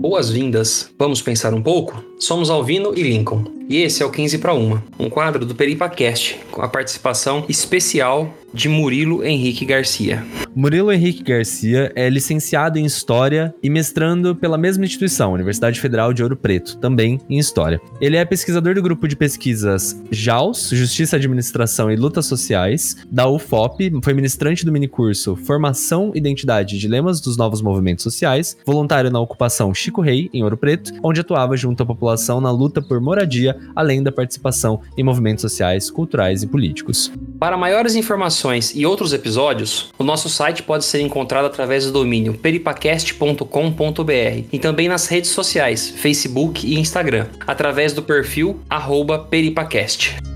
Boas-vindas. Vamos pensar um pouco? Somos Alvino e Lincoln. E esse é o 15 para uma, um quadro do PeripaCast, com a participação especial de Murilo Henrique Garcia. Murilo Henrique Garcia é licenciado em História e mestrando pela mesma instituição, Universidade Federal de Ouro Preto, também em História. Ele é pesquisador do grupo de pesquisas JAUS, Justiça, Administração e Lutas Sociais, da UFOP, foi ministrante do minicurso Formação, Identidade e Dilemas dos Novos Movimentos Sociais, voluntário na ocupação Chico Rei, em Ouro Preto, onde atuava junto à população na luta por moradia, além da participação em movimentos sociais, culturais e políticos. Para maiores informações e outros episódios, o nosso site pode ser encontrado através do domínio peripacast.com.br e também nas redes sociais, Facebook e Instagram, através do perfil peripacast.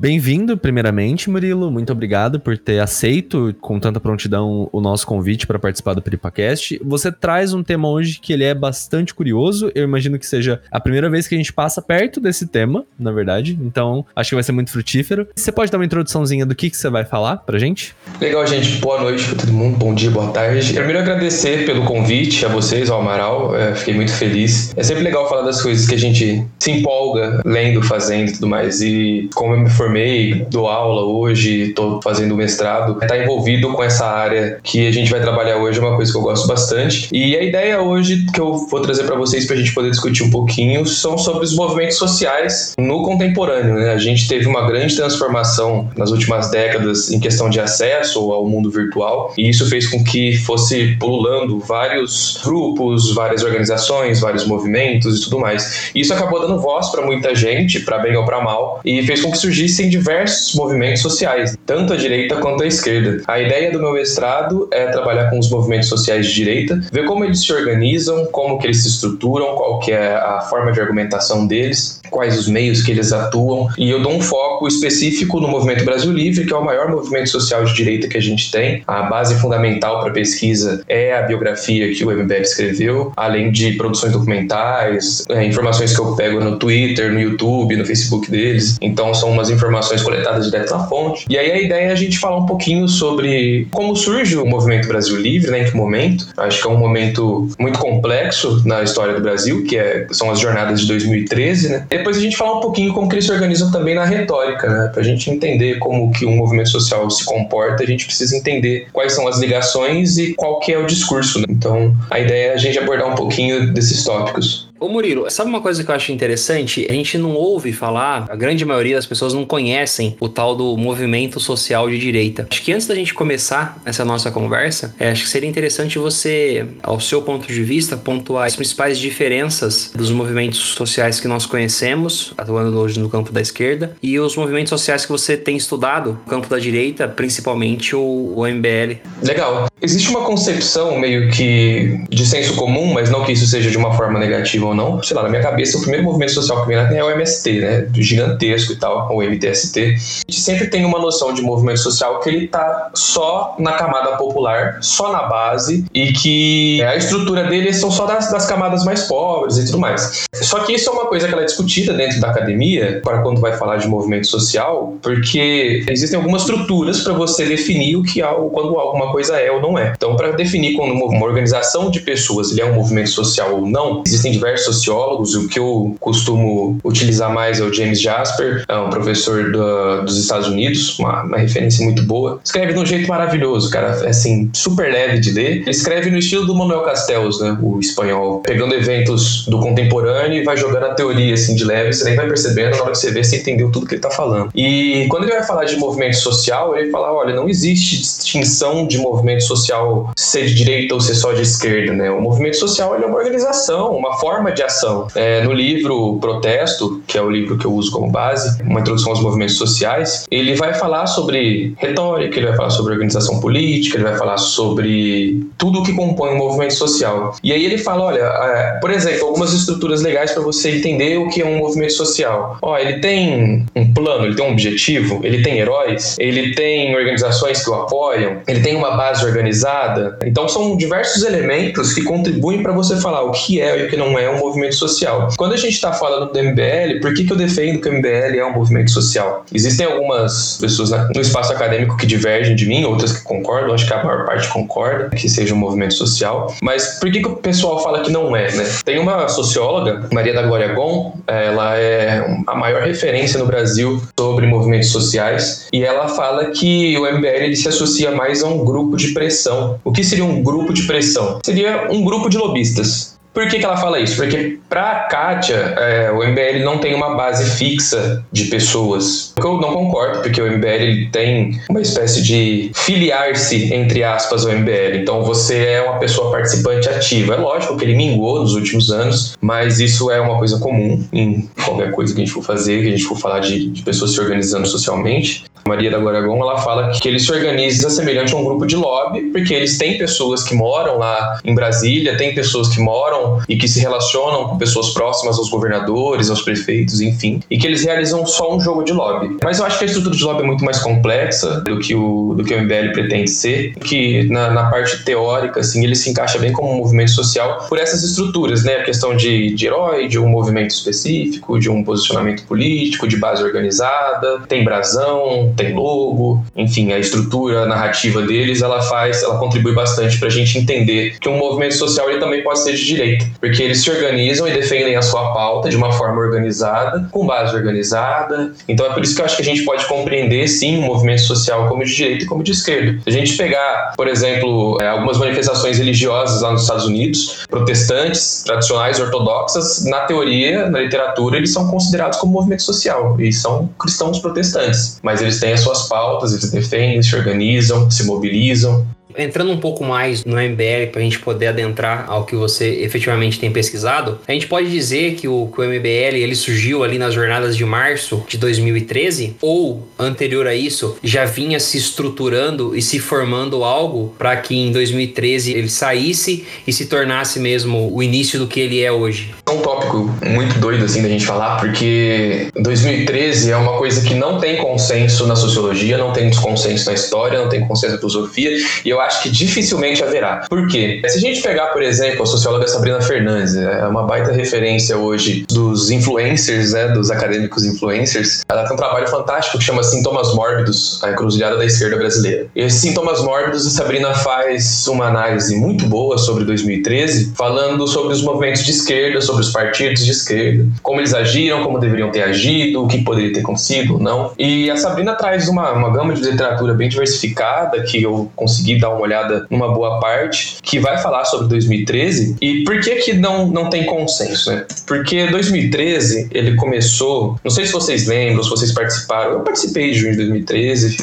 Bem-vindo, primeiramente, Murilo. Muito obrigado por ter aceito com tanta prontidão o nosso convite para participar do Peripacast. Você traz um tema hoje que ele é bastante curioso. Eu imagino que seja a primeira vez que a gente passa perto desse tema, na verdade. Então, acho que vai ser muito frutífero. Você pode dar uma introduçãozinha do que, que você vai falar pra gente? Legal, gente. Boa noite para todo mundo. Bom dia, boa tarde. Primeiro, agradecer pelo convite a vocês, ao Amaral. É, fiquei muito feliz. É sempre legal falar das coisas que a gente se empolga lendo, fazendo e tudo mais. E como eu me formei formei, dou aula hoje, estou fazendo mestrado, está envolvido com essa área que a gente vai trabalhar hoje, é uma coisa que eu gosto bastante. E a ideia hoje que eu vou trazer para vocês para a gente poder discutir um pouquinho são sobre os movimentos sociais no contemporâneo. Né? A gente teve uma grande transformação nas últimas décadas em questão de acesso ao mundo virtual e isso fez com que fosse pululando vários grupos, várias organizações, vários movimentos e tudo mais. E isso acabou dando voz para muita gente, para bem ou para mal, e fez com que surgisse existem diversos movimentos sociais, tanto a direita quanto a esquerda. A ideia do meu mestrado é trabalhar com os movimentos sociais de direita, ver como eles se organizam, como que eles se estruturam, qual que é a forma de argumentação deles, quais os meios que eles atuam, e eu dou um foco específico no Movimento Brasil Livre, que é o maior movimento social de direita que a gente tem. A base fundamental para a pesquisa é a biografia que o MBF escreveu, além de produções documentais, é, informações que eu pego no Twitter, no YouTube, no Facebook deles. Então são umas informações coletadas direto na fonte. E aí a ideia é a gente falar um pouquinho sobre como surge o movimento Brasil Livre, né, em que momento. Acho que é um momento muito complexo na história do Brasil, que é, são as jornadas de 2013, né? Depois a gente falar um pouquinho como que eles se organizam também na retórica, né? Pra gente entender como que um movimento social se comporta, a gente precisa entender quais são as ligações e qual que é o discurso, né? Então, a ideia é a gente abordar um pouquinho desses tópicos. Ô Murilo, sabe uma coisa que eu acho interessante? A gente não ouve falar, a grande maioria das pessoas não conhecem o tal do movimento social de direita. Acho que antes da gente começar essa nossa conversa, é, acho que seria interessante você, ao seu ponto de vista, pontuar as principais diferenças dos movimentos sociais que nós conhecemos, atuando hoje no campo da esquerda, e os movimentos sociais que você tem estudado no campo da direita, principalmente o, o MBL. Legal. Existe uma concepção meio que de senso comum, mas não que isso seja de uma forma negativa ou não, sei lá, na minha cabeça, o primeiro movimento social que vem é o MST, né? Gigantesco e tal, o MTST. A gente sempre tem uma noção de movimento social que ele tá só na camada popular, só na base, e que a estrutura dele são só das, das camadas mais pobres e tudo mais. Só que isso é uma coisa que ela é discutida dentro da academia, para quando vai falar de movimento social, porque existem algumas estruturas para você definir o que algo, quando alguma coisa é ou não é. Então, para definir quando uma organização de pessoas ele é um movimento social ou não, existem diversos sociólogos, o que eu costumo utilizar mais é o James Jasper, é um professor do, dos Estados Unidos, uma, uma, referência muito boa. Escreve de um jeito maravilhoso, cara, é, assim, super leve de ler. Ele escreve no estilo do Manuel Castells, né, o espanhol, pegando eventos do contemporâneo e vai jogando a teoria, assim, de leve, você nem vai percebendo, na hora que você vê, você entendeu tudo que ele tá falando. E quando ele vai falar de movimento social, ele fala, olha, não existe distinção de movimento social ser de direita ou ser só de esquerda, né? O movimento social é uma organização, uma forma forma de ação. É, no livro Protesto, que é o livro que eu uso como base, uma introdução aos movimentos sociais, ele vai falar sobre retórica, ele vai falar sobre organização política, ele vai falar sobre tudo o que compõe um movimento social. E aí ele fala, olha, é, por exemplo, algumas estruturas legais para você entender o que é um movimento social. Ó, ele tem um plano, ele tem um objetivo, ele tem heróis, ele tem organizações que o apoiam, ele tem uma base organizada. Então são diversos elementos que contribuem para você falar o que é e o que não é um movimento social. Quando a gente está falando do MBL, por que, que eu defendo que o MBL é um movimento social? Existem algumas pessoas no espaço acadêmico que divergem de mim, outras que concordam, acho que a maior parte concorda que seja um movimento social. Mas por que, que o pessoal fala que não é, né? Tem uma socióloga, Maria da Glória Gon, ela é a maior referência no Brasil sobre movimentos sociais, e ela fala que o MBL ele se associa mais a um grupo de pressão. O que seria um grupo de pressão? Seria um grupo de lobistas. Por que, que ela fala isso? Porque para a Kátia, é, o MBL não tem uma base fixa de pessoas. Eu não concordo, porque o MBL tem uma espécie de filiar-se, entre aspas, ao MBL. Então você é uma pessoa participante ativa. É lógico que ele minguou nos últimos anos, mas isso é uma coisa comum em qualquer coisa que a gente for fazer, que a gente for falar de, de pessoas se organizando socialmente. Maria da Guaragon, ela fala que ele se organiza semelhante a um grupo de lobby, porque eles têm pessoas que moram lá em Brasília, tem pessoas que moram e que se relacionam com pessoas próximas aos governadores, aos prefeitos, enfim, e que eles realizam só um jogo de lobby. Mas eu acho que a estrutura de lobby é muito mais complexa do que o, do que o MBL pretende ser, que na, na parte teórica, assim, ele se encaixa bem como um movimento social por essas estruturas, né? A questão de, de herói, de um movimento específico, de um posicionamento político, de base organizada, tem brasão, tem logo, enfim, a estrutura a narrativa deles, ela faz, ela contribui bastante para a gente entender que um movimento social ele também pode ser de direita, porque eles se organizam e defendem a sua pauta de uma forma organizada, com base organizada. Então é por isso que eu acho que a gente pode compreender sim um movimento social como de direita e como de esquerda. Se a gente pegar, por exemplo, é, algumas manifestações religiosas lá nos Estados Unidos, protestantes, tradicionais, ortodoxas, na teoria, na literatura, eles são considerados como movimento social e são cristãos protestantes, mas eles têm as suas pautas, eles defendem, se organizam, se mobilizam entrando um pouco mais no MBL para a gente poder adentrar ao que você efetivamente tem pesquisado, a gente pode dizer que o, que o MBL ele surgiu ali nas jornadas de março de 2013 ou anterior a isso já vinha se estruturando e se formando algo para que em 2013 ele saísse e se tornasse mesmo o início do que ele é hoje. É um tópico muito doido assim da gente falar porque 2013 é uma coisa que não tem consenso na sociologia, não tem consenso na história, não tem consenso na filosofia e eu acho que dificilmente haverá. Por quê? Se a gente pegar, por exemplo, a socióloga Sabrina Fernandes, é uma baita referência hoje dos influencers, né, dos acadêmicos influencers, ela tem um trabalho fantástico que chama Sintomas Mórbidos, a encruzilhada da esquerda brasileira. E esses sintomas mórbidos, a Sabrina faz uma análise muito boa sobre 2013, falando sobre os movimentos de esquerda, sobre os partidos de esquerda, como eles agiram, como deveriam ter agido, o que poderia ter acontecido ou não. E a Sabrina traz uma, uma gama de literatura bem diversificada que eu consegui dar uma olhada numa boa parte, que vai falar sobre 2013 e por que que não, não tem consenso, né? Porque 2013 ele começou, não sei se vocês lembram, se vocês participaram, eu participei de junho de 2013,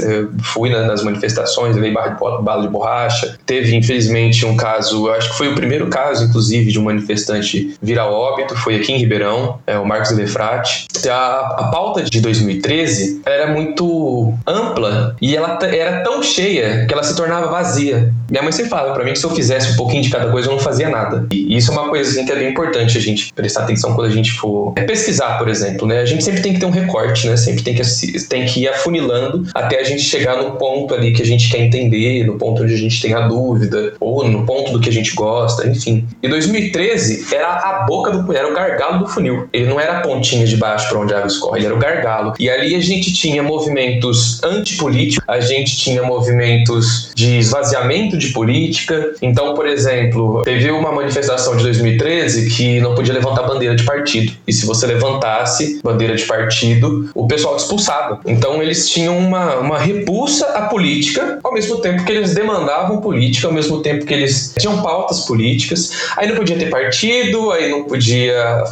fui nas manifestações, levei bala de borracha, teve infelizmente um caso, acho que foi o primeiro caso, inclusive, de um manifestante virar óbito, foi aqui em Ribeirão, é, o Marcos Elefrati. A, a pauta de 2013 era muito ampla e ela era tão cheia que ela se tornava vazia. Minha mãe sempre falava para mim que se eu fizesse um pouquinho de cada coisa, eu não fazia nada. E isso é uma coisa assim, que é bem importante a gente prestar atenção quando a gente for pesquisar, por exemplo, né? A gente sempre tem que ter um recorte, né? Sempre tem que, tem que ir afunilando até a gente chegar no ponto ali que a gente quer entender, no ponto onde a gente tem a dúvida, ou no ponto do que a gente gosta, enfim. E 2013 era a boca do era o gargalo do funil. Ele não era a pontinha de baixo para onde a água escorre, ele era o gargalo. E ali a gente tinha movimentos antipolíticos, a gente tinha movimentos de esvaziamento de política. Então, por exemplo, teve uma manifestação de 2013 que não podia levantar bandeira de partido. E se você levantasse bandeira de partido, o pessoal expulsava. Então, eles tinham uma, uma repulsa à política, ao mesmo tempo que eles demandavam política, ao mesmo tempo que eles tinham pautas políticas. Aí não podia ter partido, aí não podia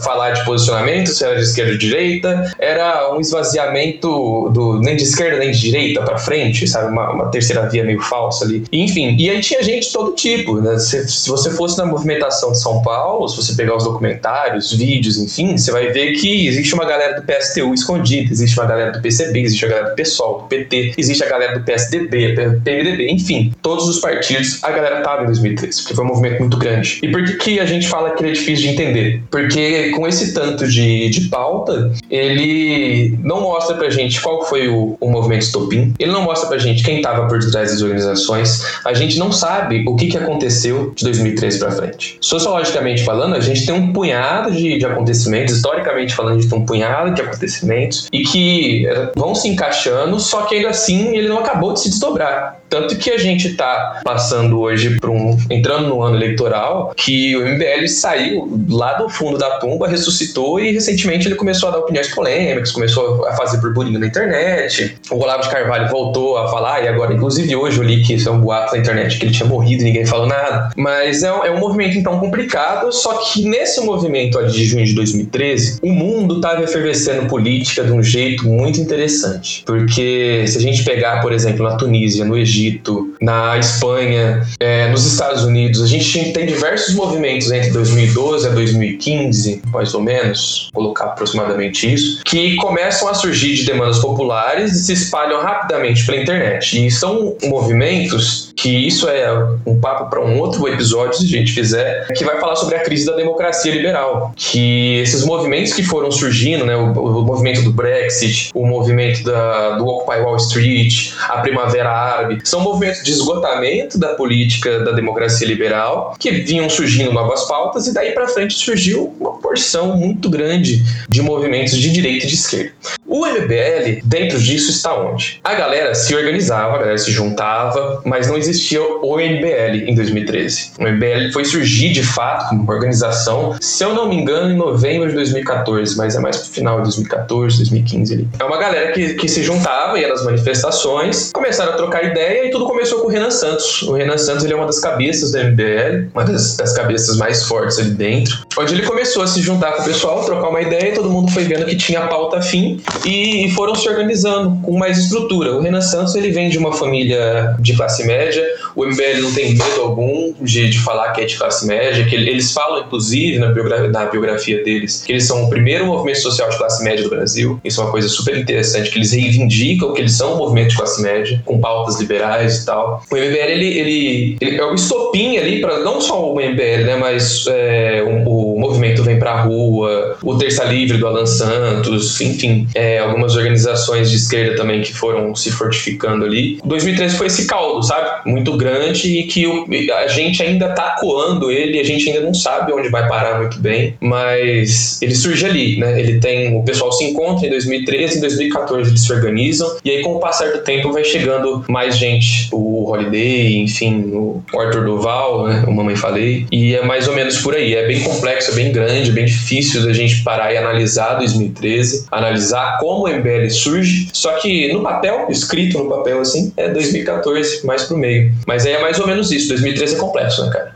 falar de posicionamento, se era de esquerda ou de direita. Era um esvaziamento do nem de esquerda nem de direita para frente, sabe? Uma, uma terceira via meio falsa ali. Enfim, e aí tinha gente de todo tipo, né? Se, se, você fosse na movimentação de São Paulo, se você pegar os documentários, vídeos, enfim, você vai ver que existe uma galera do PSTU escondida, existe uma galera do PCB, existe a galera do PSOL, do PT, existe a galera do PSDB, PMDB, enfim, todos os partidos, a galera tava em 2013, porque foi um movimento muito grande. E por que, que a gente fala que ele é difícil de entender? Porque com esse tanto de, de pauta, ele não mostra pra gente qual foi o, o movimento Stopin, ele não mostra pra gente quem estava por detrás das organizações, a gente não sabe o que, que aconteceu de 2013 para frente. Sociologicamente falando, a gente tem um punhado de, de acontecimentos, historicamente falando, a gente tem um punhado de acontecimentos e que eh, vão se encaixando, só que ainda assim ele não acabou de se desdobrar. Tanto que a gente está passando hoje para um. entrando no ano eleitoral, que o MBL saiu lá do fundo da tumba, ressuscitou e recentemente ele começou a dar opiniões polêmicas, começou a fazer burburinho na internet. O Olavo de Carvalho voltou a falar, e agora, inclusive hoje eu li que isso é um boato na internet, que ele tinha morrido e ninguém falou nada. Mas é, é um movimento então complicado, só que nesse movimento ali de junho de 2013, o mundo estava efervescendo política de um jeito muito interessante. Porque se a gente pegar, por exemplo, na Tunísia, no Egito, na Espanha, é, nos Estados Unidos. A gente tem diversos movimentos entre 2012 a 2015, mais ou menos, colocar aproximadamente isso, que começam a surgir de demandas populares e se espalham rapidamente pela internet. E são movimentos que isso é um papo para um outro episódio, se a gente fizer, que vai falar sobre a crise da democracia liberal. Que esses movimentos que foram surgindo, né, o, o movimento do Brexit, o movimento da, do Occupy Wall Street, a Primavera Árabe, são movimentos de esgotamento da política da democracia liberal, que vinham surgindo novas pautas, e daí para frente surgiu uma porção muito grande de movimentos de direita e de esquerda. O MBL, dentro disso, está onde? A galera se organizava, a galera se juntava, mas não existia o MBL em 2013. O MBL foi surgir de fato como uma organização, se eu não me engano, em novembro de 2014, mas é mais pro final de 2014, 2015 ali. É uma galera que, que se juntava, ia nas manifestações, começaram a trocar ideia e tudo começou com o Renan Santos. O Renan Santos ele é uma das cabeças do MBL, uma das, das cabeças mais fortes ali dentro, onde ele começou a se juntar com o pessoal, trocar uma ideia e todo mundo foi vendo que tinha pauta fim e, e foram se organizando com mais estrutura. O Renan Santos ele vem de uma família de classe média, o MBL não tem medo algum de, de falar que é de classe média, que eles falam, inclusive, na biografia, na biografia deles, que eles são o primeiro movimento social de classe média do Brasil. Isso é uma coisa super interessante, que eles reivindicam que eles são um movimento de classe média, com pautas liberais e tal. O MBL, ele, ele, ele é o estopim ali para não só o MBL, né, mas é, o, o, movimento Vem Pra Rua, o Terça Livre do Alan Santos, enfim, é, algumas organizações de esquerda também que foram se fortificando ali. 2013 foi esse caldo, sabe? Muito grande e que o, a gente ainda tá coando ele, a gente ainda não sabe onde vai parar muito bem, mas ele surge ali, né? Ele tem, o pessoal se encontra em 2013, em 2014 eles se organizam e aí com o passar do tempo vai chegando mais gente, o Holiday, enfim, o Arthur Duval, né? O Mamãe Falei, e é mais ou menos por aí. É bem complexo, é bem grande, é bem difícil da gente parar e analisar 2013, analisar como o MBL surge, só que no papel, escrito no papel assim, é 2014, mais pro meio. Mas aí é mais ou menos isso. 2013 é complexo, né, cara?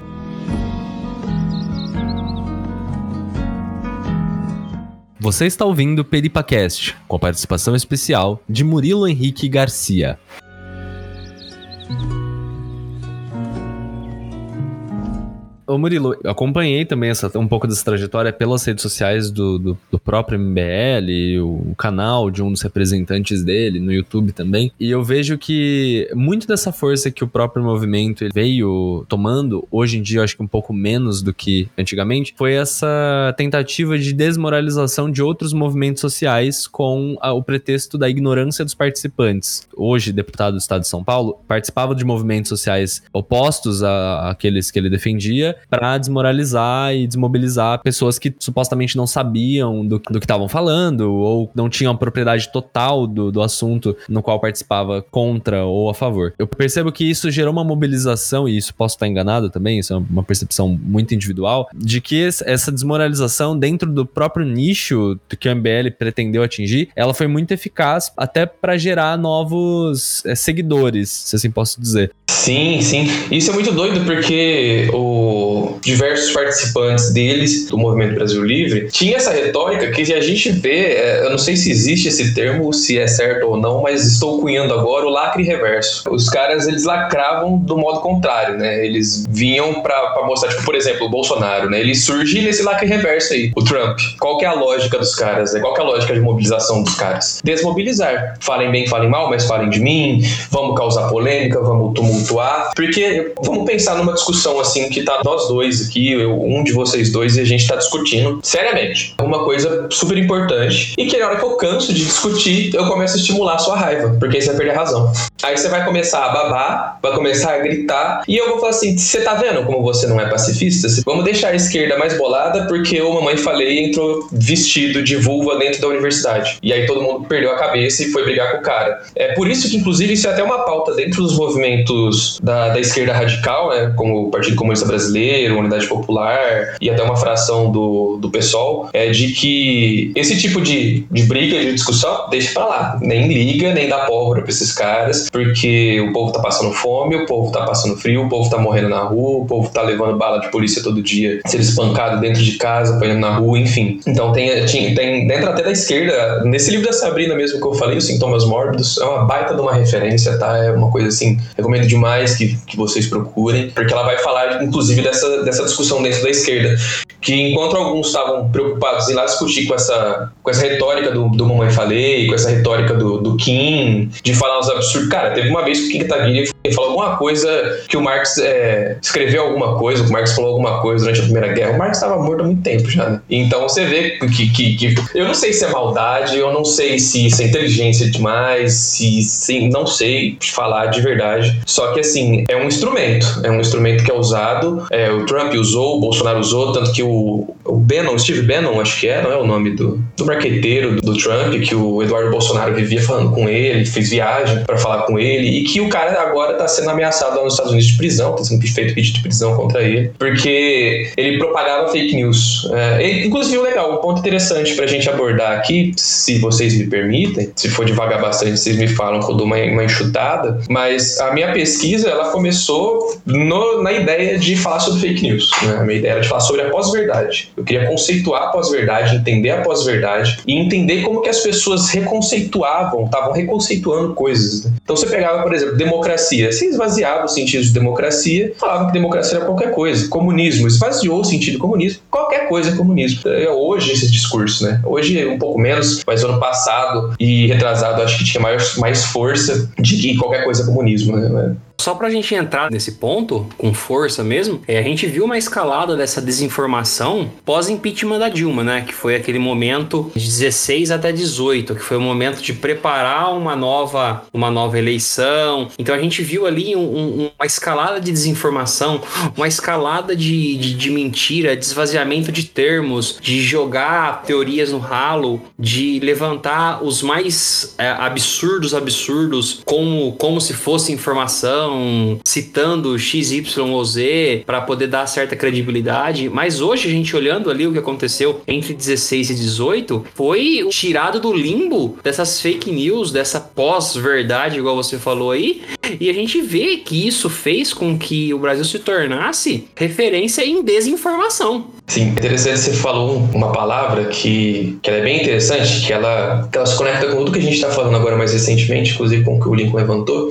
Você está ouvindo Peripacast, com participação especial de Murilo Henrique Garcia. Ô Murilo, eu acompanhei também essa, um pouco dessa trajetória pelas redes sociais do, do, do, próprio MBL, o canal de um dos representantes dele, no YouTube também. E eu vejo que muito dessa força que o próprio movimento veio tomando, hoje em dia eu acho que um pouco menos do que antigamente, foi essa tentativa de desmoralização de outros movimentos sociais com a, o pretexto da ignorância dos participantes. Hoje, deputado do Estado de São Paulo, participava de movimentos sociais opostos àqueles que ele defendia para desmoralizar e desmobilizar pessoas que supostamente não sabiam do, do que estavam falando ou não tinham propriedade total do, do assunto no qual participava contra ou a favor. Eu percebo que isso gerou uma mobilização, e isso posso estar enganado também, isso é uma percepção muito individual, de que essa desmoralização dentro do próprio nicho que o MBL pretendeu atingir, ela foi muito eficaz até para gerar novos é, seguidores, se assim posso dizer. Sim, sim. Isso é muito doido porque o diversos participantes deles do Movimento Brasil Livre tinha essa retórica que a gente vê, é, eu não sei se existe esse termo, se é certo ou não, mas estou cunhando agora o lacre reverso. Os caras eles lacravam do modo contrário, né? Eles vinham para mostrar, tipo, por exemplo, o Bolsonaro, né? Ele surge nesse lacre reverso aí, o Trump. Qual que é a lógica dos caras? Né? Qual que é a lógica de mobilização dos caras? Desmobilizar. Falem bem, falem mal, mas falem de mim. Vamos causar polêmica, vamos tumultuar porque vamos pensar numa discussão assim que tá nós dois aqui, eu, um de vocês dois, e a gente tá discutindo seriamente. Uma coisa super importante. E que na hora que eu canso de discutir, eu começo a estimular a sua raiva, porque aí você vai perder a razão. Aí você vai começar a babar, vai começar a gritar, e eu vou falar assim: você tá vendo como você não é pacifista? Vamos deixar a esquerda mais bolada, porque o mamãe falei entrou vestido de vulva dentro da universidade. E aí todo mundo perdeu a cabeça e foi brigar com o cara. É por isso que, inclusive, isso é até uma pauta dentro dos movimentos da, da esquerda radical, né? Como o Partido Comunista Brasileiro, Unidade Popular e até uma fração do, do PSOL, é de que esse tipo de, de briga, de discussão, deixa pra lá. Nem liga, nem dá pólvora pra esses caras, porque o povo tá passando fome, o povo tá passando frio, o povo tá morrendo na rua, o povo tá levando bala de polícia todo dia, sendo espancado dentro de casa, apanhando na rua, enfim. Então tem, tem dentro até da esquerda, nesse livro da Sabrina mesmo que eu falei, Os Sintomas Mórbidos, é uma baita de uma referência, tá? É uma coisa assim, recomendo demais que, que vocês procurem, porque ela vai falar, inclusive, dessa, dessa discussão dentro da esquerda. Que enquanto alguns estavam preocupados em lá discutir com essa, com essa retórica do, do Mamãe Falei, com essa retórica do, do Kim, de falar uns absurdos. Cara, teve uma vez que o Kim Kataguiri falou alguma coisa que o Marx é, escreveu alguma coisa, o Marx falou alguma coisa durante a Primeira Guerra. O Marx estava morto há muito tempo já, né? Então você vê que, que, que, Eu não sei se é maldade, eu não sei se isso é inteligência demais, se, se não sei falar de verdade. Só que assim, é um instrumento. É um instrumento que é usado. É, o Trump usou, o Bolsonaro usou, tanto que o, o Bannon, Steve Bannon, acho que é, não é o nome do, do marqueteiro do, do Trump, que o Eduardo Bolsonaro vivia falando com ele, fez viagem para falar com ele, e que o cara agora tá sendo ameaçado lá nos Estados Unidos de prisão, tá sendo feito pedido de prisão contra ele, porque ele propagava fake news. É, inclusive, legal, um ponto interessante pra gente abordar aqui, se vocês me permitem, se for devagar bastante, vocês me falam que eu dou uma, uma enxutada, mas a minha pesquisa, ela começou no, na ideia de falar sobre fake news. Né? A minha ideia era de falar sobre a pós-verdade. Eu queria conceituar a pós-verdade, entender a pós-verdade e entender como que as pessoas reconceituavam, estavam reconceituando coisas. Né? Então você pegava, por exemplo, democracia. Você esvaziava o sentido de democracia, falava que democracia era qualquer coisa. Comunismo, esvaziou o sentido de comunismo. Qualquer coisa é comunismo. É hoje esse discurso, né? Hoje um pouco menos, mas ano passado e retrasado acho que tinha mais, mais força de que qualquer coisa é comunismo, né? Só pra gente entrar nesse ponto, com força mesmo, é, a gente viu uma escalada dessa desinformação pós-impeachment da Dilma, né? Que foi aquele momento de 16 até 18, que foi o momento de preparar uma nova, uma nova eleição. Então a gente viu ali um, um, uma escalada de desinformação, uma escalada de, de, de mentira, de esvaziamento de termos, de jogar teorias no ralo, de levantar os mais é, absurdos absurdos como, como se fosse informação citando X, Y ou Z para poder dar certa credibilidade. Mas hoje a gente olhando ali o que aconteceu entre 16 e 18 foi tirado do limbo dessas fake news, dessa pós-verdade, igual você falou aí. E a gente vê que isso fez com que o Brasil se tornasse referência em desinformação. Sim, interessante você falou uma palavra que, que é bem interessante, que ela, que ela se conecta com tudo que a gente está falando agora mais recentemente, inclusive com o que o Lincoln levantou.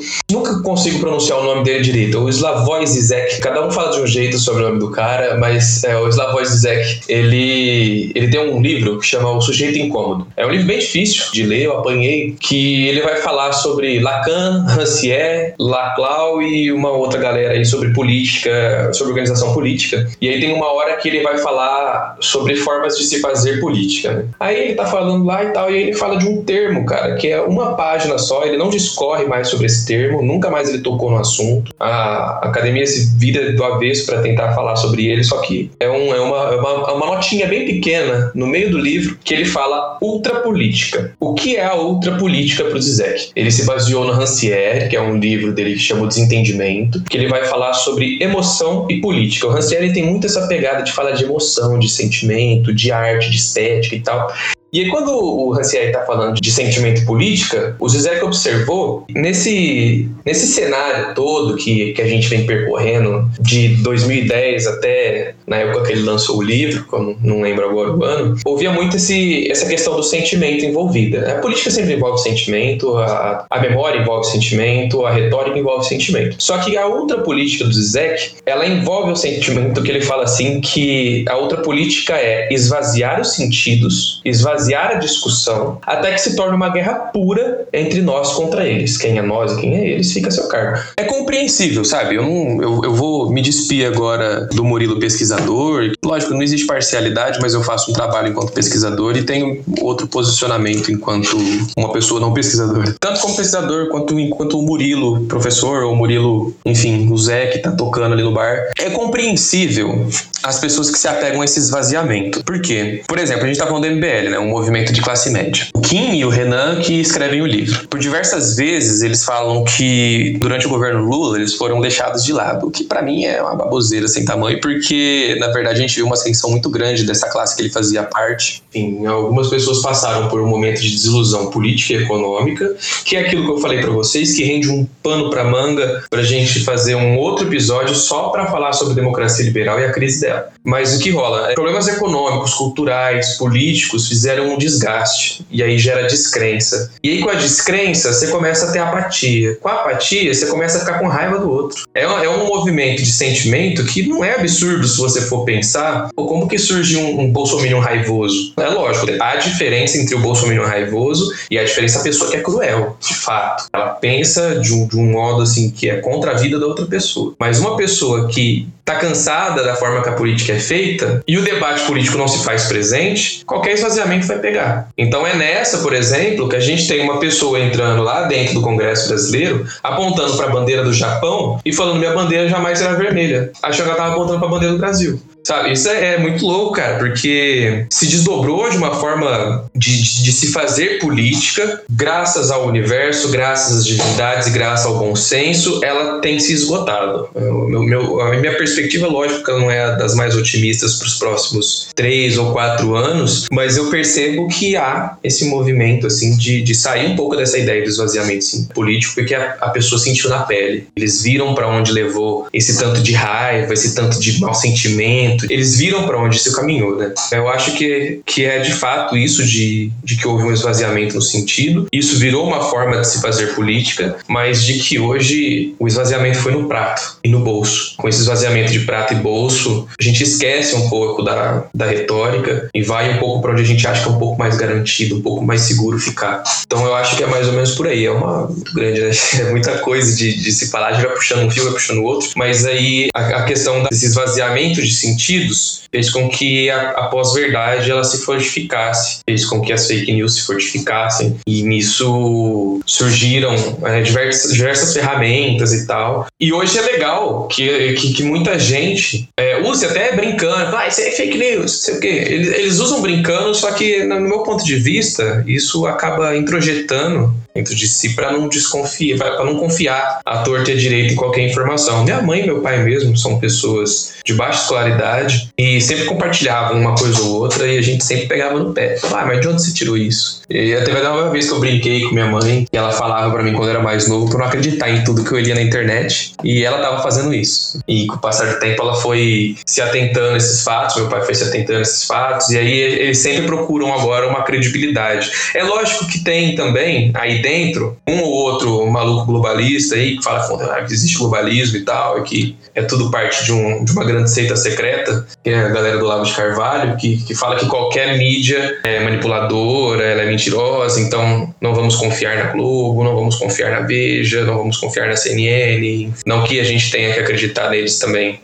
Consigo pronunciar o nome dele direito. O Slavoj Zizek, cada um fala de um jeito sobre o nome do cara, mas é, o Slavoj Zizek, ele, ele tem um livro que chama O Sujeito Incômodo. É um livro bem difícil de ler, eu apanhei, que ele vai falar sobre Lacan, Rancière, Laclau e uma outra galera aí sobre política, sobre organização política. E aí tem uma hora que ele vai falar sobre formas de se fazer política. Né? Aí ele tá falando lá e tal, e aí ele fala de um termo, cara, que é uma página só, ele não discorre mais sobre esse termo, nunca mais ele tocou no assunto. A academia se vira do avesso para tentar falar sobre ele, só que é, um, é, uma, é uma, uma notinha bem pequena no meio do livro que ele fala ultrapolítica. O que é a ultrapolítica para o Zizek? Ele se baseou no Rancière, que é um livro dele que chama o Desentendimento, que ele vai falar sobre emoção e política. O Rancière tem muito essa pegada de falar de emoção, de sentimento, de arte, de estética e tal. E aí, quando o Rancière está falando de sentimento política, o Zizek observou nesse, nesse cenário todo que, que a gente vem percorrendo, de 2010 até na época que ele lançou o livro, como não lembro agora o ano, ouvia muito esse, essa questão do sentimento envolvida. A política sempre envolve sentimento, a, a memória envolve sentimento, a retórica envolve sentimento. Só que a outra política do Zizek, ela envolve o sentimento que ele fala assim que a outra política é esvaziar os sentidos, esvaziar esvaziar a discussão até que se torne uma guerra pura entre nós contra eles. Quem é nós e quem é eles fica a seu cargo. É compreensível, sabe? Eu, não, eu, eu vou me despir agora do Murilo pesquisador. Lógico, não existe parcialidade, mas eu faço um trabalho enquanto pesquisador e tenho outro posicionamento enquanto uma pessoa não pesquisadora. Tanto como pesquisador quanto enquanto o Murilo, professor, ou Murilo, enfim, o Zé que tá tocando ali no bar. É compreensível as pessoas que se apegam a esse esvaziamento. Por quê? Por exemplo, a gente tá falando do MBL, né? Um movimento de classe média. O Kim e o Renan que escrevem o livro. Por diversas vezes eles falam que durante o governo Lula eles foram deixados de lado, o que para mim é uma baboseira sem tamanho, porque na verdade a gente viu uma ascensão muito grande dessa classe que ele fazia parte. Enfim, algumas pessoas passaram por um momento de desilusão política e econômica, que é aquilo que eu falei para vocês, que rende um pano para manga pra gente fazer um outro episódio só para falar sobre democracia liberal e a crise dela. Mas o que rola? Problemas econômicos, culturais, políticos fizeram um desgaste e aí gera descrença. E aí com a descrença você começa a ter apatia. Com a apatia você começa a ficar com raiva do outro. É um, é um movimento de sentimento que não é absurdo se você for pensar. Como que surge um, um bolsominion raivoso? É lógico, há diferença entre o bolsominion raivoso e a diferença da pessoa que é cruel, de fato. Ela pensa de um, de um modo assim que é contra a vida da outra pessoa. Mas uma pessoa que está cansada da forma que a política é feita e o debate político não se faz presente, qualquer esvaziamento vai pegar. Então é nessa, por exemplo, que a gente tem uma pessoa entrando lá dentro do Congresso brasileiro, apontando para a bandeira do Japão e falando minha bandeira jamais será vermelha, achando que ela estava apontando para a bandeira do Brasil. Sabe, isso é, é, muito louco, cara, porque se desdobrou de uma forma de, de, de, se fazer política, graças ao universo, graças às divindades e graças ao bom senso, ela tem se esgotado. Meu, meu, a minha perspectiva, lógico, não é das mais otimistas para os próximos três ou quatro anos, mas eu percebo que há esse movimento, assim, de, de sair um pouco dessa ideia do esvaziamento assim, político, porque a, a pessoa sentiu na pele. Eles viram para onde levou esse tanto de raiva, esse tanto de mau sentimento eles viram para onde isso caminhou, né? Eu acho que, que é de fato isso de, de que houve um esvaziamento no sentido. Isso virou uma forma de se fazer política, mas de que hoje o esvaziamento foi no prato e no bolso. Com esse esvaziamento de prato e bolso, a gente esquece um pouco da, da retórica e vai um pouco para onde a gente acha que é um pouco mais garantido, um pouco mais seguro ficar. Então eu acho que é mais ou menos por aí. É uma muito grande, né? É muita coisa de, de se falar, a gente vai puxando um fio, vai puxando outro, mas aí a, a questão desse esvaziamento de sentido sentidos fez com que a, a pós-verdade ela se fortificasse, fez com que as fake news se fortificassem e nisso surgiram é, diversas, diversas ferramentas e tal. E hoje é legal que, que, que muita gente é, use até brincando, ah, isso é fake news, sei o quê. Eles, eles usam brincando, só que no meu ponto de vista, isso acaba introjetando dentro de si para não desconfiar, para não confiar à torta e à direita em qualquer informação. Minha mãe e meu pai mesmo são pessoas de baixa escolaridade e sempre compartilhavam uma coisa ou outra e a gente sempre pegava no pé. Ah, mas de onde você tirou isso? E até uma vez que eu brinquei com minha mãe e ela falava para mim quando eu era mais novo para não acreditar em tudo que eu lia na internet e ela tava fazendo isso. E com o passar do tempo ela foi se atentando a esses fatos, meu pai foi se atentando a esses fatos e aí eles sempre procuram agora uma credibilidade. É lógico que tem também aí dentro um ou outro maluco globalista aí que fala que existe globalismo e tal, e que é tudo parte de, um, de uma grande seita secreta, que é a galera do Lavo de Carvalho, que, que fala que qualquer mídia é manipuladora, ela é mentirosa, então não vamos confiar na Globo, não vamos confiar na Veja, não vamos confiar na CNN, não que a gente tenha que acreditar neles também.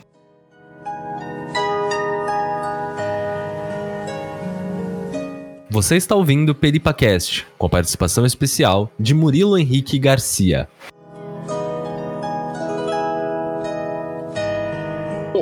Você está ouvindo Peripacast, com a participação especial de Murilo Henrique Garcia.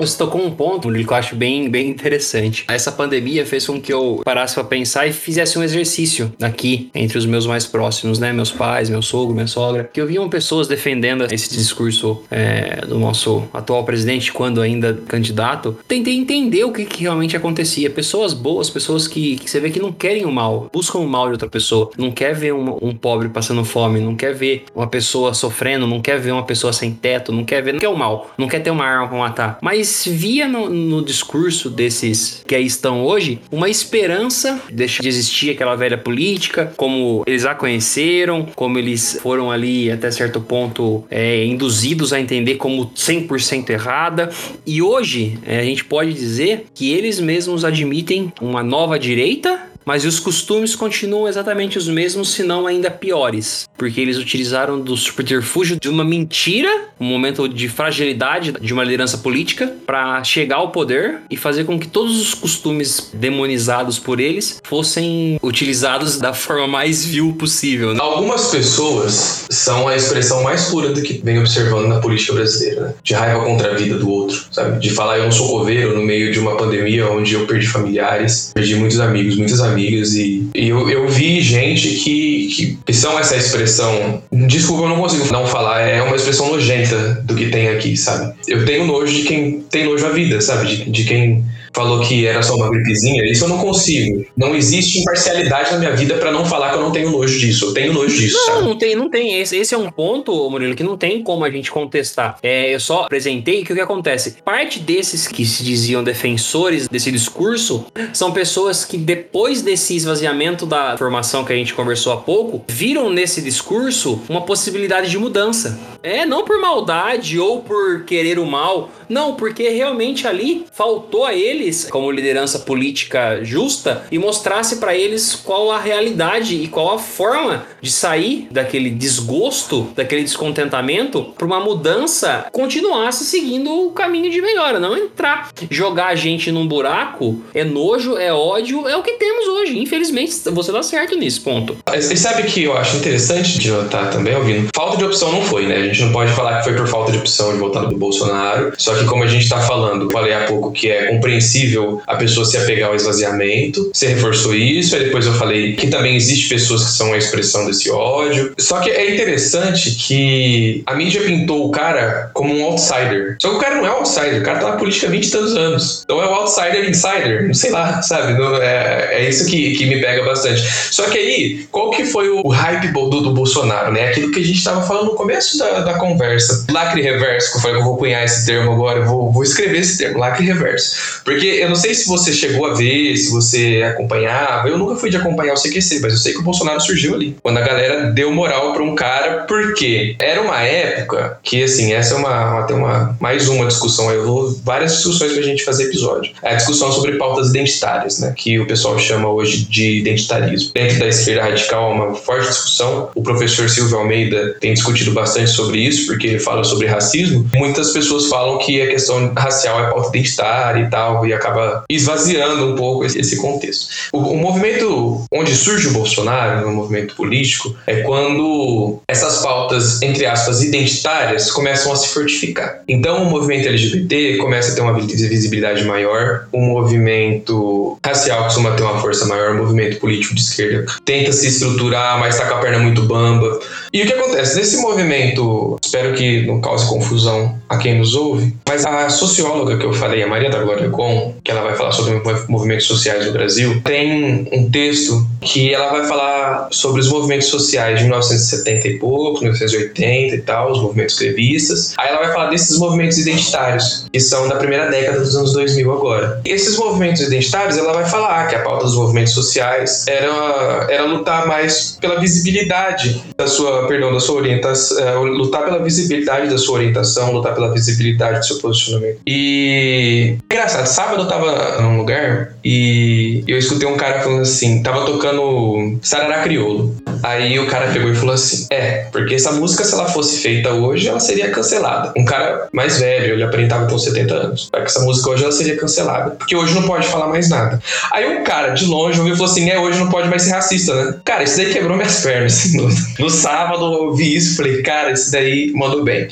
Você tocou um ponto, que eu acho bem, bem interessante. Essa pandemia fez com que eu parasse para pensar e fizesse um exercício aqui entre os meus mais próximos, né? Meus pais, meu sogro, minha sogra. Que eu viam pessoas defendendo esse discurso é, do nosso atual presidente, quando ainda candidato. Tentei entender o que, que realmente acontecia. Pessoas boas, pessoas que, que, você vê que não querem o mal, buscam o mal de outra pessoa. Não quer ver um, um pobre passando fome, não quer ver uma pessoa sofrendo, não quer ver uma pessoa sem teto, não quer ver, não quer o mal, não quer ter uma arma para matar. Mas via no, no, discurso desses que aí estão hoje uma esperança de deixar de existir aquela velha política, como eles a conheceram, como eles foram ali até certo ponto é, induzidos a entender como 100% errada. E hoje é, a gente pode dizer que eles mesmos admitem uma nova direita mas os costumes continuam exatamente os mesmos, se não ainda piores. Porque eles utilizaram do subterfúgio de uma mentira, um momento de fragilidade de uma liderança política, para chegar ao poder e fazer com que todos os costumes demonizados por eles fossem utilizados da forma mais vil possível. Né? Algumas pessoas são a expressão mais pura do que vem observando na política brasileira, né? De raiva contra a vida do outro, sabe? De falar eu não sou coveiro no meio de uma pandemia onde eu perdi familiares, perdi muitos amigos, muitas amigas e, e eu, eu vi gente que, que, que são essa expressão. Desculpa, eu não consigo não falar, é uma expressão nojenta do que tem aqui, sabe? Eu tenho nojo de quem tem nojo à vida, sabe? de, de quem falou que era só uma gripezinha, isso eu não consigo. Não existe imparcialidade na minha vida para não falar que eu não tenho nojo disso. Eu tenho nojo disso. Não, sabe? não tem, não tem. Esse, esse é um ponto, Murilo, que não tem como a gente contestar. É, eu só apresentei que o que acontece? Parte desses que se diziam defensores desse discurso são pessoas que depois desse esvaziamento da formação que a gente conversou há pouco, viram nesse discurso uma possibilidade de mudança. É, não por maldade ou por querer o mal, não, porque realmente ali faltou a eles, como liderança política justa, e mostrasse para eles qual a realidade e qual a forma de sair daquele desgosto, daquele descontentamento, para uma mudança, continuasse seguindo o caminho de melhora, não entrar, jogar a gente num buraco, é nojo, é ódio, é o que temos hoje. Infelizmente, você tá certo nisso, ponto. E sabe que eu acho interessante de notar também, ouvindo? Falta de opção não foi, né? Gente não pode falar que foi por falta de opção de votar no Bolsonaro, só que como a gente está falando, falei há pouco que é compreensível a pessoa se apegar ao esvaziamento, você reforçou isso, aí depois eu falei que também existe pessoas que são a expressão desse ódio. Só que é interessante que a mídia pintou o cara como um outsider. Só que o cara não é outsider, o cara tá na política há 20 e tantos anos. Então é o outsider insider, não sei lá, sabe? é, é isso que, que me pega bastante. Só que aí, qual que foi o hype do, do Bolsonaro, né? Aquilo que a gente estava falando no começo da, da conversa. Lacre reverso, que eu falei que eu vou cunhar esse termo agora eu vou, vou escrever esse termo, lacre reverso. Porque eu não sei se você chegou a ver, se você acompanhava, eu nunca fui de acompanhar o CQC, mas eu sei que o Bolsonaro surgiu ali. Quando a galera deu moral para um cara, porque era uma época que, assim, essa é uma, até uma, mais uma discussão, eu vou várias discussões pra gente fazer episódio. É a discussão sobre pautas identitárias, né, que o pessoal chama hoje de identitarismo. Dentro da esquerda radical, uma forte discussão. O professor Silvio Almeida tem discutido bastante sobre isso, porque fala sobre racismo. Muitas pessoas falam que a questão racial é pauta identitária e tal, e acaba esvaziando um pouco esse contexto. O, o movimento onde surge o Bolsonaro, no movimento político, é quando essas pautas, entre aspas, identitárias começam a se fortificar. Então o movimento LGBT começa a ter uma visibilidade maior, o movimento racial costuma ter uma força maior, o movimento político de esquerda tenta se estruturar, mas tá com a perna muito bamba. E o que acontece? Nesse movimento, espero que não cause confusão a quem nos ouve, mas a socióloga que eu falei, a Maria da Glória Com, que ela vai falar sobre movimentos sociais no Brasil, tem um texto que ela vai falar sobre os movimentos sociais de 1970 e pouco, 1980 e tal, os movimentos grevistas. Aí ela vai falar desses movimentos identitários, que são da primeira década dos anos 2000 agora. E esses movimentos identitários, ela vai falar que a pauta dos movimentos sociais era, era lutar mais pela visibilidade da sua, perdão, da sua orientação, é, lutar pela visibilidade da sua orientação, lutar pela visibilidade do seu posicionamento. E engraçado, sábado eu tava num lugar e eu escutei um cara falando assim, tava tocando Sarará Criolo. Aí o cara pegou e falou assim: É, porque essa música, se ela fosse feita hoje, ela seria cancelada. Um cara mais velho, ele aparentava com 70 anos. Para que essa música hoje ela seria cancelada. Porque hoje não pode falar mais nada. Aí um cara de longe ouviu e falou assim: É, hoje não pode mais ser racista, né? Cara, isso daí quebrou minhas pernas. No, no sábado eu ouvi isso falei: Cara, isso daí mandou bem.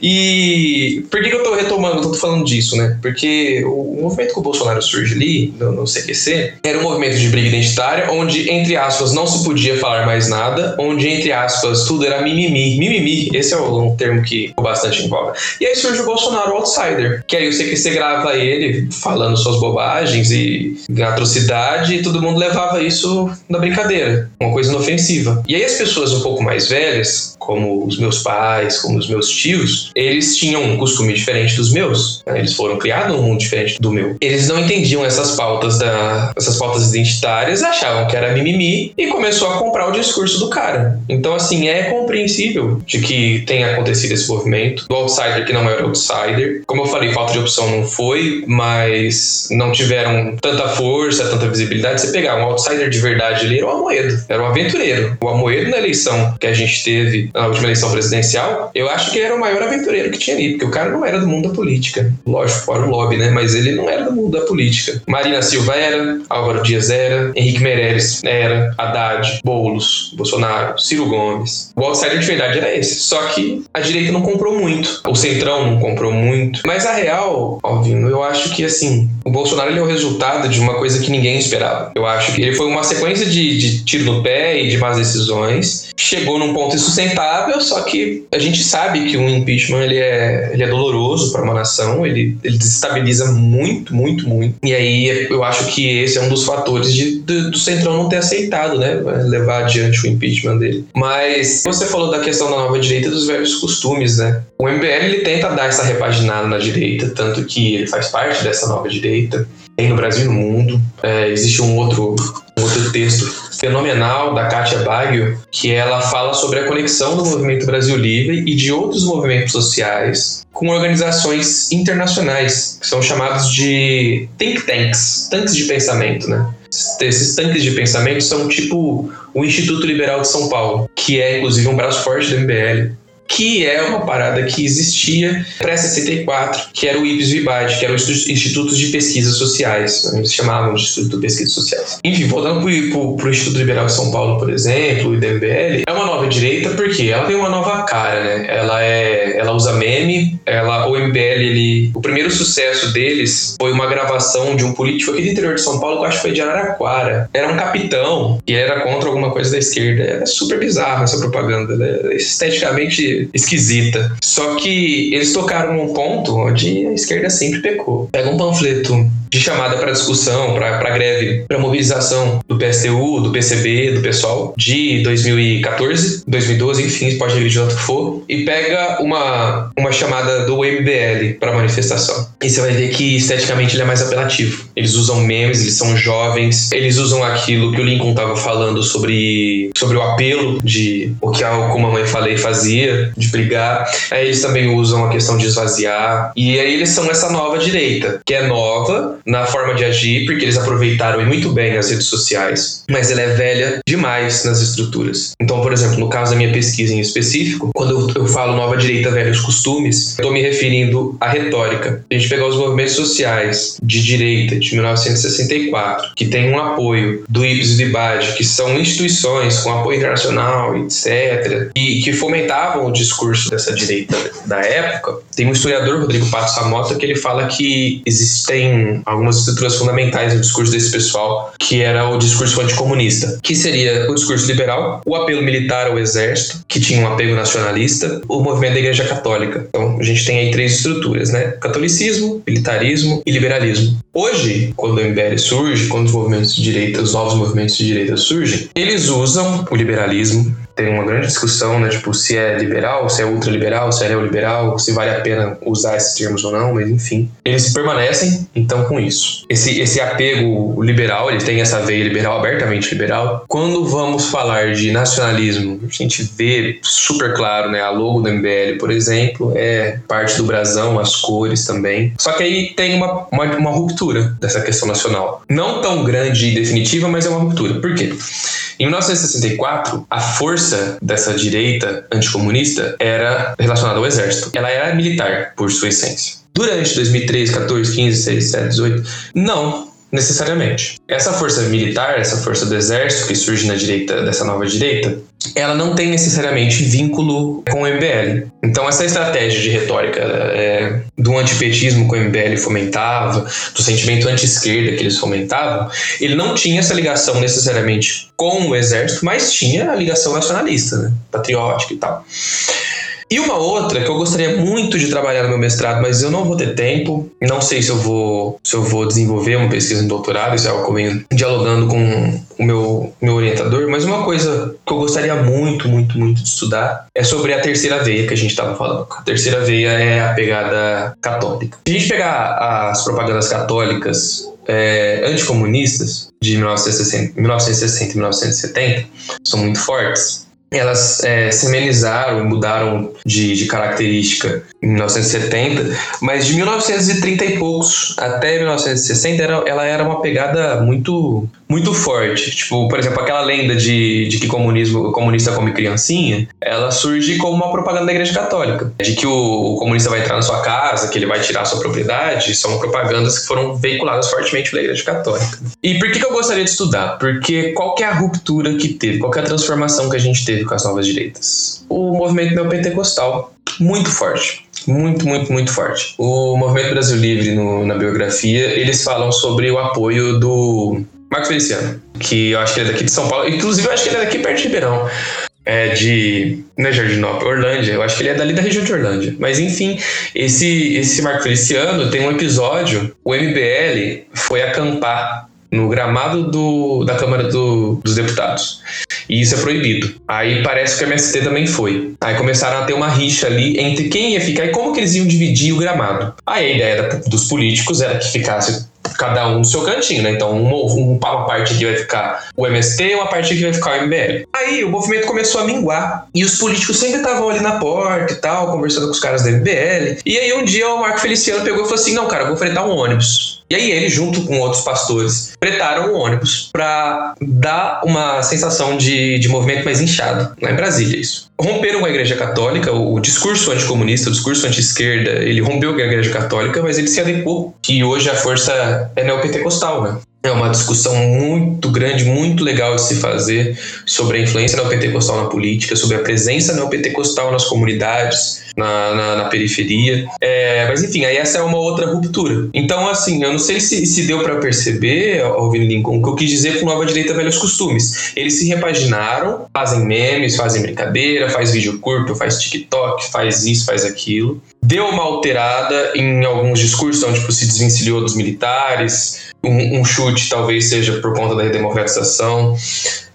E por que, que eu tô retomando, tô falando disso, né? Porque o movimento que o Bolsonaro surge ali, no, no CQC, era um movimento de briga identitária, onde, entre aspas, não se podia falar mais nada, onde, entre aspas, tudo era mimimi. Mimimi, esse é um termo que ficou bastante em voga. E aí surge o Bolsonaro o Outsider, que aí o CQC grava ele falando suas bobagens e atrocidade, e todo mundo levava isso na brincadeira, uma coisa inofensiva. E aí as pessoas um pouco mais velhas como os meus pais, como os meus tios, eles tinham um costume diferente dos meus. Né? Eles foram criados num mundo diferente do meu. Eles não entendiam essas pautas da, essas pautas identitárias, achavam que era mimimi e começou a comprar o discurso do cara. Então, assim, é compreensível de que tenha acontecido esse movimento do outsider que não era outsider. Como eu falei, falta de opção não foi, mas não tiveram tanta força, tanta visibilidade. Você pegar um outsider de verdade ali era o Amoedo, era um aventureiro. O Amoedo na eleição que a gente teve na última eleição presidencial, eu acho que era o maior aventureiro que tinha ali, porque o cara não era do mundo da política. Lógico, fora o lobby, né? Mas ele não era do mundo da política. Marina Silva era, Álvaro Dias era, Henrique Meirelles era, Haddad, Boulos, Bolsonaro, Ciro Gomes. O outsider de verdade era esse. Só que a direita não comprou muito, o Centrão não comprou muito. Mas a real, óbvio, eu acho que assim, o Bolsonaro ele é o resultado de uma coisa que ninguém esperava. Eu acho que ele foi uma sequência de, de tiro no pé e de más decisões. Chegou num ponto insustentável, só que a gente sabe que um impeachment ele é, ele é doloroso para uma nação, ele, ele desestabiliza muito, muito, muito. E aí eu acho que esse é um dos fatores de, de, do Centrão não ter aceitado, né? Levar adiante o impeachment dele. Mas você falou da questão da nova direita dos velhos costumes, né? O MBL ele tenta dar essa repaginada na direita, tanto que ele faz parte dessa nova direita. Tem no Brasil e no mundo. É, existe um outro, um outro texto fenomenal da Kátia Baggio, que ela fala sobre a conexão do movimento Brasil Livre e de outros movimentos sociais com organizações internacionais, que são chamados de think tanks, tanques de pensamento, né? Esses tanques de pensamento são tipo o Instituto Liberal de São Paulo, que é inclusive um braço forte do MBL que é uma parada que existia pré-64, que era o IPES e o IBAD, que eram os institutos de pesquisas sociais, eles chamavam de Instituto de Pesquisas Sociais. Enfim, voltando para o Instituto Liberal de São Paulo, por exemplo, o IDMBL, é uma nova direita porque ela tem uma nova cara, né? Ela é, ela usa meme, ela, o MBL, ele, o primeiro sucesso deles foi uma gravação de um político aqui do interior de São Paulo, que eu acho que foi de Araraquara. Era um capitão e era contra alguma coisa da esquerda. Era super bizarro essa propaganda, né? esteticamente esquisita. Só que eles tocaram num ponto onde a esquerda sempre pecou. Pega um panfleto de chamada para discussão, para greve, para mobilização do PSTU, do PCB, do PSOL de 2014, 2012, enfim, pode revisar o que for, e pega uma, uma chamada do MBL para manifestação. E você vai ver que esteticamente ele é mais apelativo. Eles usam memes, eles são jovens, eles usam aquilo que o Lincoln estava falando sobre, sobre o apelo de o que a Como a Mãe Falei fazia, de brigar. Aí eles também usam a questão de esvaziar. E aí eles são essa nova direita, que é nova na forma de agir, porque eles aproveitaram muito bem as redes sociais, mas ela é velha demais nas estruturas. Então, por exemplo, no caso da minha pesquisa em específico, quando eu, falo nova direita, velhos costumes, estou me referindo à retórica. A gente pegar os movimentos sociais de direita de 1964, que tem um apoio do IPS e do IBAD, que são instituições com apoio internacional, etc., e que fomentavam o discurso dessa direita da época, tem um historiador, Rodrigo Pato Samota, que ele fala que existem algumas estruturas fundamentais no discurso desse pessoal, que era o discurso anticomunista, que seria o discurso liberal, o apelo militar ao exército, que tinha um apego nacionalista, o movimento da Igreja Católica. Então, a gente tem aí três estruturas, né? Catolicismo, militarismo e liberalismo. Hoje, quando o MBL surge, quando os movimentos de direita, os novos movimentos de direita surgem, eles usam o liberalismo, tem uma grande discussão, né? Tipo, se é liberal, se é ultraliberal, se é neoliberal, se vale a pena usar esses termos ou não, mas enfim. Eles permanecem, então, com isso. Esse, esse apego liberal, ele tem essa veia liberal, abertamente liberal. Quando vamos falar de nacionalismo, a gente vê super claro, né? A logo do MBL, por exemplo, é parte do brasão, as cores também. Só que aí tem uma, uma, uma ruptura dessa questão nacional. Não tão grande e definitiva, mas é uma ruptura. Por quê? Em 1964, a força dessa direita anticomunista era relacionada ao exército. Ela era militar, por sua essência. Durante 2003, 14, 15, 16, 17, 18, não necessariamente. Essa força militar, essa força do exército que surge na direita dessa nova direita, ela não tem necessariamente vínculo com o MBL. Então essa estratégia de retórica é, do antipetismo que o MBL fomentava, do sentimento anti-esquerda que eles fomentavam, ele não tinha essa ligação necessariamente com o exército, mas tinha a ligação nacionalista, né? patriótica e tal. E uma outra que eu gostaria muito de trabalhar no meu mestrado, mas eu não vou ter tempo. Não sei se eu vou, se eu vou desenvolver uma pesquisa no doutorado, isso é algo que eu venho dialogando com o meu, meu orientador. Mas uma coisa que eu gostaria muito, muito, muito de estudar é sobre a terceira veia que a gente estava falando. A terceira veia é a pegada católica. Se a gente pegar as propagandas católicas é, anticomunistas de 1960, 1960 e 1970 são muito fortes elas é, se amenizaram mudaram de, de, característica em 1970, mas de 1930 e poucos até 1960 era, ela era uma pegada muito muito forte. Tipo, por exemplo, aquela lenda de, de que comunismo, o comunista come criancinha, ela surge como uma propaganda da Igreja Católica. De que o, o comunista vai entrar na sua casa, que ele vai tirar a sua propriedade, são propagandas que foram veiculadas fortemente pela Igreja Católica. E por que, que eu gostaria de estudar? Porque qual é a ruptura que teve, qual é a transformação que a gente teve com as novas direitas? O movimento neopentecostal, muito forte. Muito, muito, muito forte. O Movimento Brasil Livre, no, na biografia, eles falam sobre o apoio do Marcos Feliciano, que eu acho que ele é daqui de São Paulo. Inclusive, eu acho que ele é daqui perto de Ribeirão. É de. Não é Jardinópolis, Orlândia. Eu acho que ele é dali da região de Orlândia. Mas enfim, esse, esse Marco Feliciano tem um episódio. O MBL foi acampar no gramado do, da Câmara do, dos Deputados. E isso é proibido. Aí parece que o MST também foi. Aí começaram a ter uma rixa ali entre quem ia ficar e como que eles iam dividir o gramado. Aí a ideia dos políticos era que ficasse cada um no seu cantinho, né? Então, uma, uma parte aqui vai ficar o MST, uma parte aqui vai ficar o MBL. Aí o movimento começou a minguar. E os políticos sempre estavam ali na porta e tal, conversando com os caras da MBL. E aí um dia o Marco Feliciano pegou e falou assim: não, cara, vou fretar um ônibus. E aí ele, junto com outros pastores, fretaram o ônibus para dar uma sensação de, de movimento mais inchado. Lá em Brasília, isso. Romperam com a Igreja Católica, o discurso anticomunista, o discurso anti-esquerda, ele rompeu com a Igreja Católica, mas ele se adequou, que hoje a força é neopentecostal, né? É uma discussão muito grande, muito legal de se fazer sobre a influência neopentecostal na política, sobre a presença neopentecostal nas comunidades, na, na, na periferia. É, mas enfim, aí essa é uma outra ruptura. Então, assim, eu não sei se, se deu para perceber, Alvin Lincoln, o que eu quis dizer com Nova Direita Velhos Costumes. Eles se repaginaram, fazem memes, fazem brincadeira, faz vídeo curto, faz TikTok, faz isso, faz aquilo. Deu uma alterada em alguns discursos, onde tipo, se desvencilhou dos militares, um, um chute talvez seja por conta da redemocratização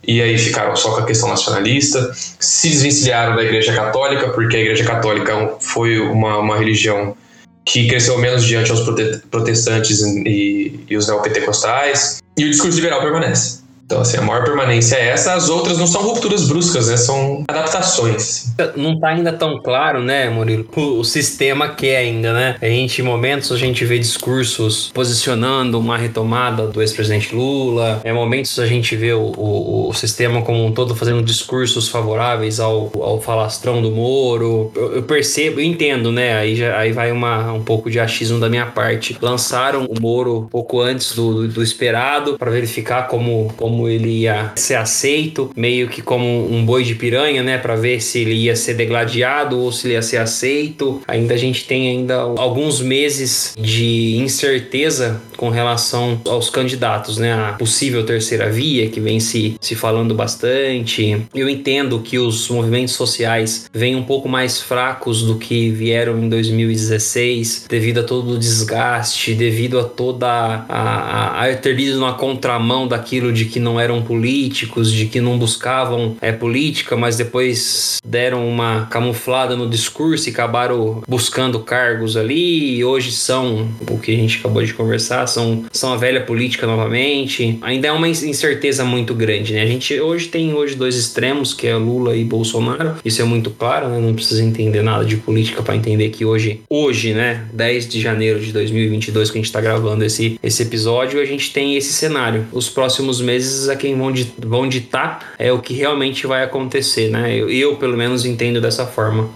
e aí ficaram só com a questão nacionalista, se desvencilharam da Igreja Católica, porque a Igreja Católica foi uma, uma religião que cresceu menos diante aos protestantes e, e os neopentecostais, e o discurso liberal permanece. Então, assim, a maior permanência é essa, as outras não são rupturas bruscas, né? São adaptações. Não tá ainda tão claro, né, Murilo? O, o sistema que é ainda, né? A gente, em momentos, a gente vê discursos posicionando uma retomada do ex-presidente Lula. Em momentos, a gente vê o, o, o, sistema como um todo fazendo discursos favoráveis ao, ao falastrão do Moro. Eu, eu percebo, eu entendo, né? Aí, já, aí vai uma, um pouco de achismo da minha parte. Lançaram o Moro pouco antes do, do, do esperado para verificar como, como como ele ia ser aceito, meio que como um boi de piranha, né, para ver se ele ia ser degladiado ou se ele ia ser aceito. Ainda a gente tem ainda alguns meses de incerteza com relação aos candidatos, né, a possível terceira via que vem se, se falando bastante. Eu entendo que os movimentos sociais vêm um pouco mais fracos do que vieram em 2016, devido a todo o desgaste, devido a toda a, a, a ter lido na contramão daquilo de que não não eram políticos, de que não buscavam é, política, mas depois deram uma camuflada no discurso e acabaram buscando cargos ali e hoje são o que a gente acabou de conversar, são, são a velha política novamente. Ainda é uma incerteza muito grande, né? A gente hoje tem hoje dois extremos, que é Lula e Bolsonaro. Isso é muito claro, né? Não precisa entender nada de política para entender que hoje, hoje, né, 10 de janeiro de 2022 que a gente tá gravando esse esse episódio, a gente tem esse cenário. Os próximos meses a quem vão, vão ditar é o que realmente vai acontecer, né? Eu, eu pelo menos entendo dessa forma.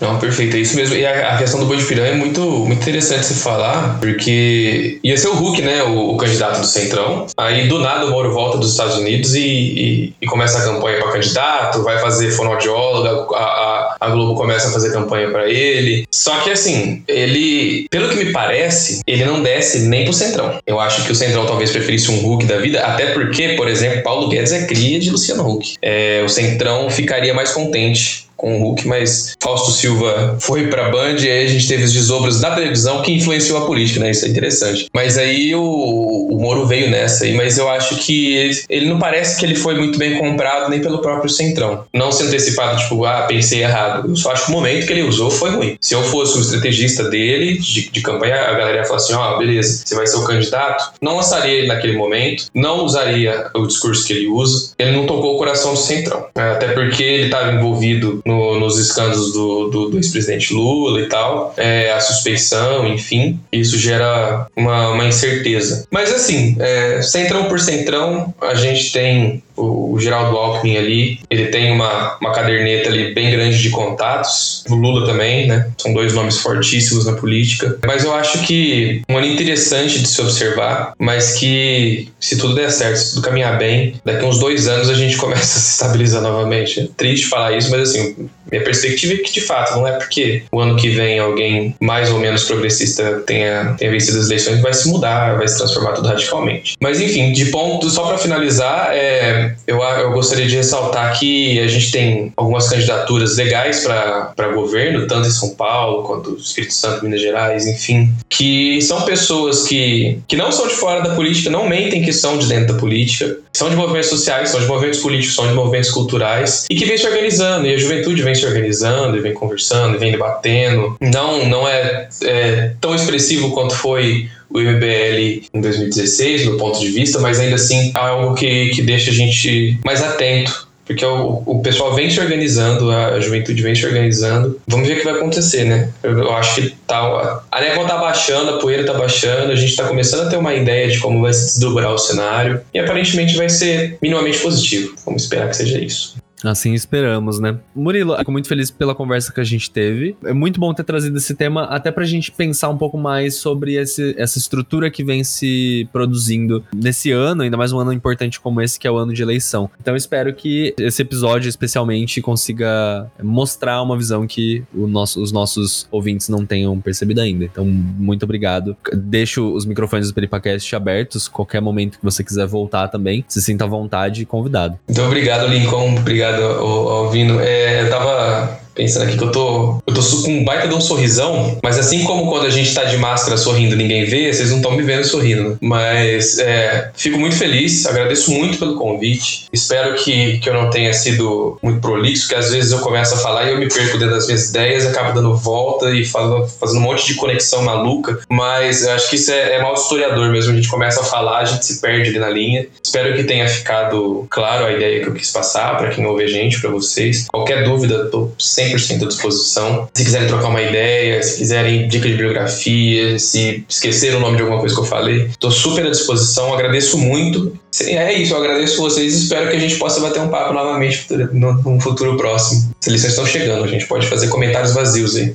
Não, perfeito, é isso mesmo. E a, a, questão do boi de piranha é muito, muito interessante se falar, porque ia ser o Hulk, né, o, o, candidato do Centrão. Aí do nada o Moro volta dos Estados Unidos e, e, e começa a campanha para candidato, vai fazer fonoaudióloga, a, a, a Globo começa a fazer campanha para ele. Só que assim, ele, pelo que me parece, ele não desce nem pro Centrão. Eu acho que o Centrão talvez preferisse um Hulk da vida, até porque, por exemplo, Paulo Guedes é cria de Luciano Huck. É, o Centrão ficaria mais contente com o Hulk, mas Fausto Silva foi pra Band e aí a gente teve os desdobros da televisão que influenciou a política, né? Isso é interessante. Mas aí o, Moro veio nessa aí, mas eu acho que ele, ele não parece que ele foi muito bem comprado nem pelo próprio Centrão. Não se antecipado, tipo, ah, pensei errado. Eu só acho que o momento que ele usou foi ruim. Se eu fosse o estrategista dele, de, de campanha, a galera ia falar assim: ó, oh, beleza, você vai ser o candidato. Não lançaria ele naquele momento, não usaria o discurso que ele usa. Ele não tocou o coração do Centrão. É, até porque ele estava envolvido no, nos escândalos do, do, do ex-presidente Lula e tal, é, a suspeição, enfim. Isso gera uma, uma incerteza. Mas assim, é, centrão por centrão, a gente tem o, Geraldo Alckmin ali, ele tem uma, uma caderneta ali bem grande de contatos. O Lula também, né? São dois nomes fortíssimos na política. Mas eu acho que um ano interessante de se observar, mas que se tudo der certo, se tudo caminhar bem, daqui uns dois anos a gente começa a se estabilizar novamente. É triste falar isso, mas assim, minha perspectiva é que de fato não é porque o ano que vem alguém mais ou menos progressista tenha, tenha vencido as eleições vai se mudar, vai se transformar tudo radicalmente. Mas enfim, de ponto, só para finalizar, é, eu, eu gostaria de ressaltar que a gente tem algumas candidaturas legais para governo, tanto em São Paulo quanto Espírito Santo, Minas Gerais, enfim, que são pessoas que, que não são de fora da política, não mentem que são de dentro da política, são de movimentos sociais, são de movimentos políticos, são de movimentos culturais e que vem se organizando, e a juventude vem se organizando, e vem conversando, e vem debatendo. Não, não é, é tão expressivo quanto foi o MBL em 2016, do ponto de vista, mas ainda assim é algo que, que deixa a gente mais atento porque o, o pessoal vem se organizando, a juventude vem se organizando. Vamos ver o que vai acontecer, né? Eu, eu acho que tá, a névoa tá baixando, a poeira tá baixando, a gente tá começando a ter uma ideia de como vai se desdobrar o cenário e aparentemente vai ser minimamente positivo. Vamos esperar que seja isso. Assim esperamos, né? Murilo, fico muito feliz pela conversa que a gente teve. É muito bom ter trazido esse tema, até pra gente pensar um pouco mais sobre esse, essa estrutura que vem se produzindo nesse ano, ainda mais um ano importante como esse, que é o ano de eleição. Então espero que esse episódio, especialmente, consiga mostrar uma visão que nosso, os nossos ouvintes não tenham percebido ainda. Então, muito obrigado. Deixo os microfones do Peripacast abertos, qualquer momento que você quiser voltar também, se sinta à vontade e convidado. Muito obrigado, Lincoln. Obrigado obrigado, Alvino. É, eu tava pensando aqui que eu tô, eu tô com um baita de um sorrisão, mas assim como quando a gente tá de máscara sorrindo ninguém vê, vocês não estão me vendo sorrindo. Mas é, fico muito feliz, agradeço muito pelo convite. Espero que, que eu não tenha sido muito prolixo, que às vezes eu começo a falar e eu me perco dentro das minhas ideias, acabo dando volta e fazendo, fazendo um monte de conexão maluca, mas eu acho que isso é, é mal historiador mesmo. A gente começa a falar, a gente se perde ali na linha. Espero que tenha ficado claro a ideia que eu quis passar para quem ouve a gente, para vocês. Qualquer dúvida, tô sempre 100% à disposição. Se quiserem trocar uma ideia, se quiserem dica de bibliografia, se esqueceram o nome de alguma coisa que eu falei, estou super à disposição. Agradeço muito. É isso, eu agradeço vocês e espero que a gente possa bater um papo novamente no futuro próximo. As lições estão chegando, a gente pode fazer comentários vazios aí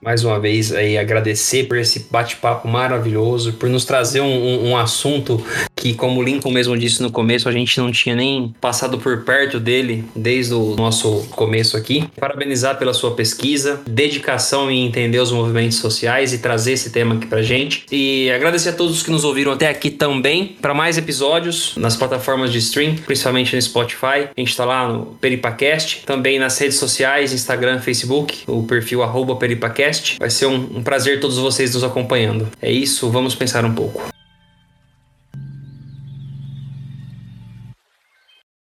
mais uma vez aí agradecer por esse bate-papo maravilhoso, por nos trazer um, um, assunto que, como o Lincoln mesmo disse no começo, a gente não tinha nem passado por perto dele desde o nosso começo aqui. Parabenizar pela sua pesquisa, dedicação em entender os movimentos sociais e trazer esse tema aqui pra gente. E agradecer a todos que nos ouviram até aqui também. Para mais episódios nas plataformas de stream, principalmente no Spotify, a gente tá lá no Peripacast, também nas redes sociais, Instagram, Facebook, o perfil arroba Peripacast. Vai ser um, um prazer todos vocês nos acompanhando. É isso, vamos pensar um pouco.